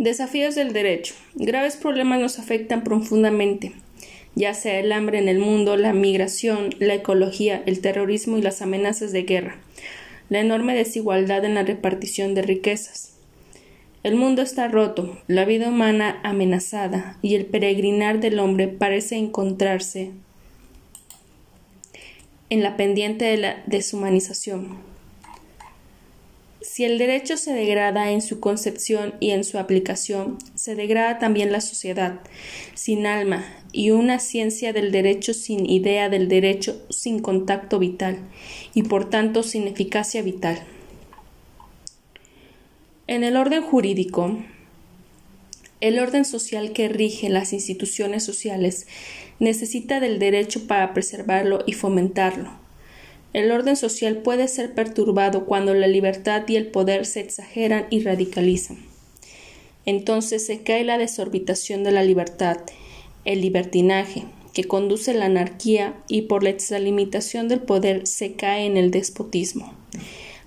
Desafíos del derecho. Graves problemas nos afectan profundamente, ya sea el hambre en el mundo, la migración, la ecología, el terrorismo y las amenazas de guerra, la enorme desigualdad en la repartición de riquezas. El mundo está roto, la vida humana amenazada y el peregrinar del hombre parece encontrarse en la pendiente de la deshumanización. Si el derecho se degrada en su concepción y en su aplicación, se degrada también la sociedad, sin alma, y una ciencia del derecho sin idea del derecho, sin contacto vital, y por tanto sin eficacia vital. En el orden jurídico, el orden social que rige las instituciones sociales necesita del derecho para preservarlo y fomentarlo el orden social puede ser perturbado cuando la libertad y el poder se exageran y radicalizan. Entonces se cae la desorbitación de la libertad, el libertinaje, que conduce a la anarquía y por la extralimitación del poder se cae en el despotismo,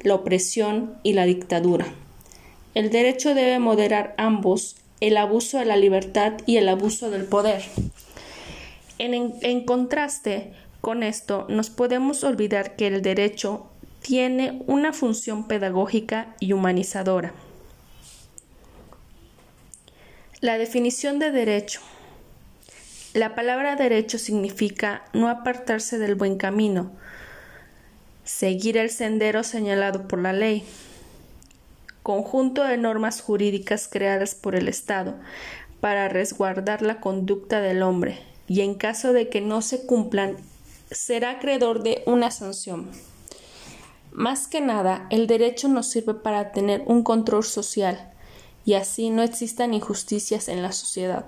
la opresión y la dictadura. El derecho debe moderar ambos, el abuso de la libertad y el abuso del poder. En, en contraste, con esto nos podemos olvidar que el derecho tiene una función pedagógica y humanizadora. La definición de derecho. La palabra derecho significa no apartarse del buen camino, seguir el sendero señalado por la ley, conjunto de normas jurídicas creadas por el Estado para resguardar la conducta del hombre y en caso de que no se cumplan será acreedor de una sanción. Más que nada, el derecho nos sirve para tener un control social y así no existan injusticias en la sociedad.